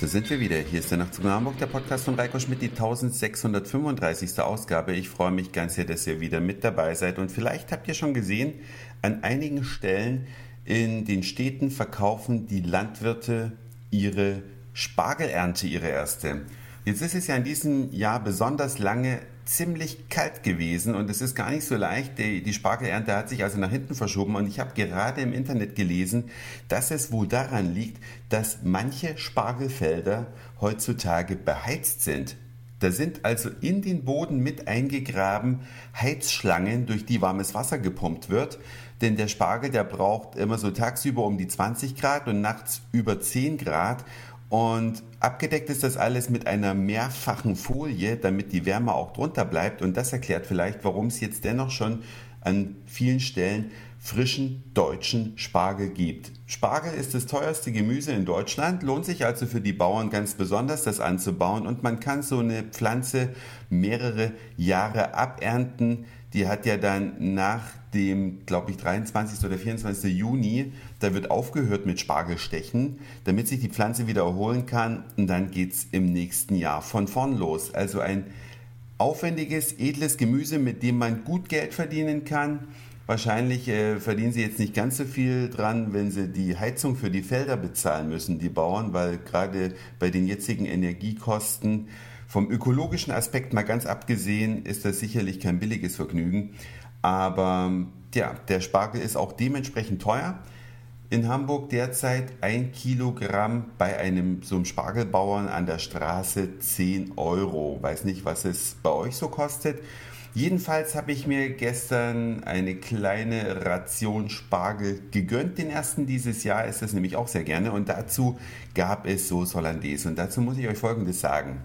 Da sind wir wieder. Hier ist der Nachtzug nach Hamburg, der Podcast von Reiko Schmidt, die 1635. Ausgabe. Ich freue mich ganz sehr, dass ihr wieder mit dabei seid. Und vielleicht habt ihr schon gesehen, an einigen Stellen in den Städten verkaufen die Landwirte ihre Spargelernte, ihre erste. Jetzt ist es ja in diesem Jahr besonders lange ziemlich kalt gewesen und es ist gar nicht so leicht. Die, die Spargelernte hat sich also nach hinten verschoben und ich habe gerade im Internet gelesen, dass es wohl daran liegt, dass manche Spargelfelder heutzutage beheizt sind. Da sind also in den Boden mit eingegraben Heizschlangen, durch die warmes Wasser gepumpt wird. Denn der Spargel, der braucht immer so tagsüber um die 20 Grad und nachts über 10 Grad. Und abgedeckt ist das alles mit einer mehrfachen Folie, damit die Wärme auch drunter bleibt. Und das erklärt vielleicht, warum es jetzt dennoch schon an vielen Stellen frischen deutschen Spargel gibt. Spargel ist das teuerste Gemüse in Deutschland, lohnt sich also für die Bauern ganz besonders, das anzubauen und man kann so eine Pflanze mehrere Jahre abernten. Die hat ja dann nach dem, glaube ich, 23. oder 24. Juni, da wird aufgehört mit Spargelstechen, damit sich die Pflanze wieder erholen kann und dann geht es im nächsten Jahr von vorn los. Also ein aufwendiges, edles Gemüse, mit dem man gut Geld verdienen kann. Wahrscheinlich äh, verdienen sie jetzt nicht ganz so viel dran, wenn sie die Heizung für die Felder bezahlen müssen, die Bauern, weil gerade bei den jetzigen Energiekosten vom ökologischen Aspekt mal ganz abgesehen ist das sicherlich kein billiges Vergnügen. Aber ja, der Spargel ist auch dementsprechend teuer. In Hamburg derzeit ein Kilogramm bei einem so einem Spargelbauern an der Straße 10 Euro. Weiß nicht, was es bei euch so kostet. Jedenfalls habe ich mir gestern eine kleine Ration Spargel gegönnt. Den ersten dieses Jahr ist das nämlich auch sehr gerne. Und dazu gab es Sauce Hollandaise. Und dazu muss ich euch Folgendes sagen.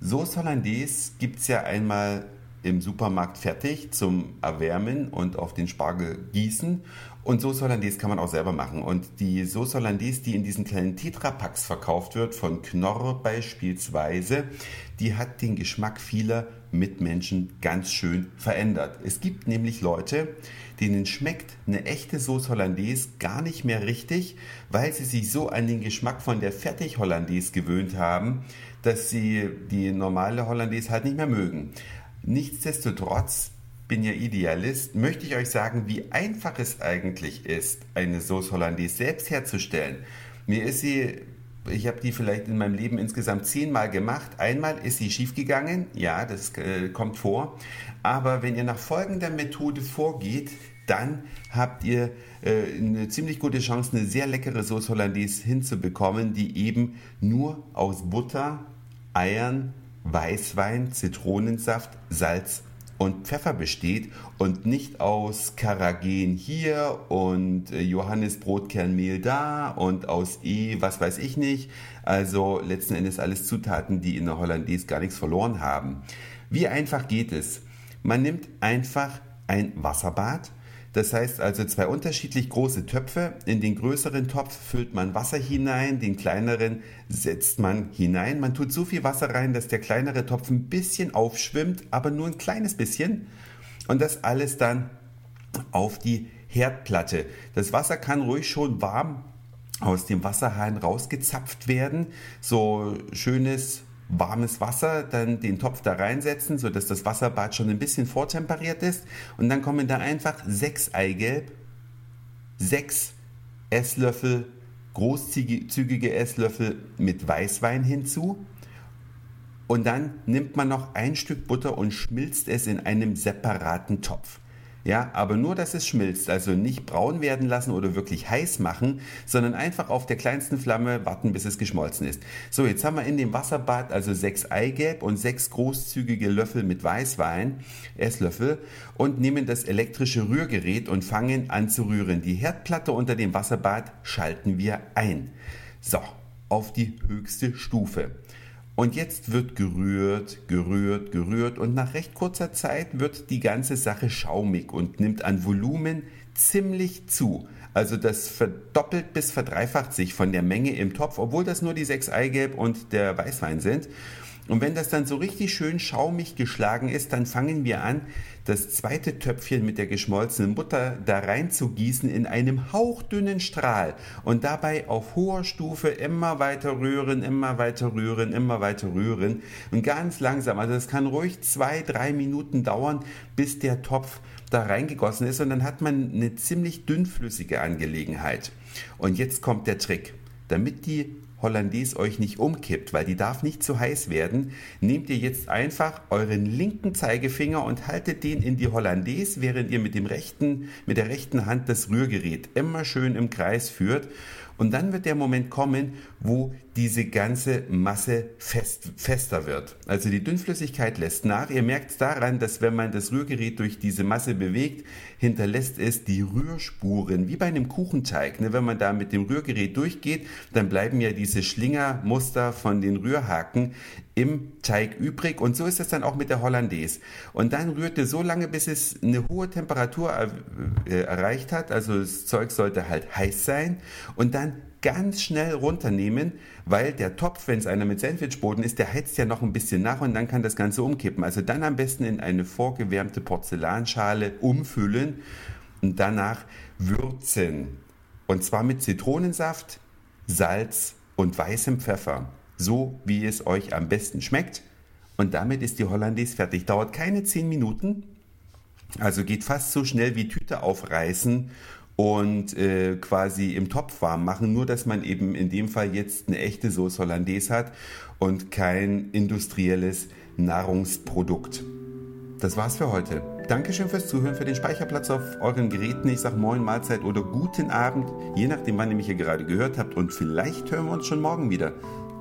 Sauce Hollandaise gibt es ja einmal im Supermarkt fertig zum Erwärmen und auf den Spargel gießen. Und Sauce Hollandaise kann man auch selber machen. Und die Sauce Hollandaise, die in diesen kleinen Tetrapacks verkauft wird, von Knorr beispielsweise, die hat den Geschmack vieler Mitmenschen ganz schön verändert. Es gibt nämlich Leute, denen schmeckt eine echte Sauce Hollandaise gar nicht mehr richtig, weil sie sich so an den Geschmack von der Fertig Hollandaise gewöhnt haben, dass sie die normale Hollandaise halt nicht mehr mögen. Nichtsdestotrotz bin ja Idealist, möchte ich euch sagen, wie einfach es eigentlich ist, eine Sauce Hollandaise selbst herzustellen. Mir ist sie, ich habe die vielleicht in meinem Leben insgesamt zehnmal gemacht. Einmal ist sie schiefgegangen, ja, das äh, kommt vor. Aber wenn ihr nach folgender Methode vorgeht, dann habt ihr äh, eine ziemlich gute Chance, eine sehr leckere Sauce Hollandaise hinzubekommen, die eben nur aus Butter, Eiern, Weißwein, Zitronensaft, Salz und Pfeffer besteht und nicht aus Karagen hier und äh, Johannisbrotkernmehl da und aus E, was weiß ich nicht. Also letzten Endes alles Zutaten, die in der Hollandaise gar nichts verloren haben. Wie einfach geht es? Man nimmt einfach ein Wasserbad, das heißt also zwei unterschiedlich große Töpfe. In den größeren Topf füllt man Wasser hinein, den kleineren setzt man hinein. Man tut so viel Wasser rein, dass der kleinere Topf ein bisschen aufschwimmt, aber nur ein kleines bisschen. Und das alles dann auf die Herdplatte. Das Wasser kann ruhig schon warm aus dem Wasserhahn rausgezapft werden. So schönes warmes Wasser, dann den Topf da reinsetzen, sodass das Wasserbad schon ein bisschen vortemperiert ist. Und dann kommen da einfach sechs Eigelb, sechs Esslöffel, großzügige Esslöffel mit Weißwein hinzu. Und dann nimmt man noch ein Stück Butter und schmilzt es in einem separaten Topf. Ja, aber nur, dass es schmilzt, also nicht braun werden lassen oder wirklich heiß machen, sondern einfach auf der kleinsten Flamme warten, bis es geschmolzen ist. So, jetzt haben wir in dem Wasserbad also sechs Eigelb und sechs großzügige Löffel mit Weißwein, Esslöffel, und nehmen das elektrische Rührgerät und fangen an zu rühren. Die Herdplatte unter dem Wasserbad schalten wir ein. So, auf die höchste Stufe. Und jetzt wird gerührt, gerührt, gerührt und nach recht kurzer Zeit wird die ganze Sache schaumig und nimmt an Volumen ziemlich zu. Also das verdoppelt bis verdreifacht sich von der Menge im Topf, obwohl das nur die sechs Eigelb und der Weißwein sind. Und wenn das dann so richtig schön schaumig geschlagen ist, dann fangen wir an, das zweite Töpfchen mit der geschmolzenen Butter da rein zu gießen in einem hauchdünnen Strahl und dabei auf hoher Stufe immer weiter rühren, immer weiter rühren, immer weiter rühren und ganz langsam. Also es kann ruhig zwei, drei Minuten dauern, bis der Topf da reingegossen ist und dann hat man eine ziemlich dünnflüssige Angelegenheit. Und jetzt kommt der Trick. Damit die Hollandaise euch nicht umkippt, weil die darf nicht zu heiß werden, nehmt ihr jetzt einfach euren linken Zeigefinger und haltet den in die Hollandaise, während ihr mit dem rechten, mit der rechten Hand das Rührgerät immer schön im Kreis führt. Und dann wird der Moment kommen, wo diese ganze Masse fest, fester wird. Also die Dünnflüssigkeit lässt nach. Ihr merkt daran, dass wenn man das Rührgerät durch diese Masse bewegt, hinterlässt es die Rührspuren, wie bei einem Kuchenteig. Ne? Wenn man da mit dem Rührgerät durchgeht, dann bleiben ja diese Schlingermuster von den Rührhaken im Teig übrig. Und so ist es dann auch mit der Hollandaise. Und dann rührt ihr so lange, bis es eine hohe Temperatur äh, erreicht hat. Also das Zeug sollte halt heiß sein. Und dann ganz schnell runternehmen, weil der Topf, wenn es einer mit Sandwichboden ist, der heizt ja noch ein bisschen nach und dann kann das Ganze umkippen. Also dann am besten in eine vorgewärmte Porzellanschale umfüllen und danach würzen. Und zwar mit Zitronensaft, Salz und weißem Pfeffer. So wie es euch am besten schmeckt. Und damit ist die Hollandaise fertig. Dauert keine 10 Minuten. Also geht fast so schnell wie Tüte aufreißen und äh, quasi im Topf warm machen, nur dass man eben in dem Fall jetzt eine echte Sauce Hollandaise hat und kein industrielles Nahrungsprodukt. Das war's für heute. Dankeschön fürs Zuhören, für den Speicherplatz auf euren Geräten. Ich sag Moin, Mahlzeit oder guten Abend, je nachdem, wann ihr mich hier gerade gehört habt. Und vielleicht hören wir uns schon morgen wieder.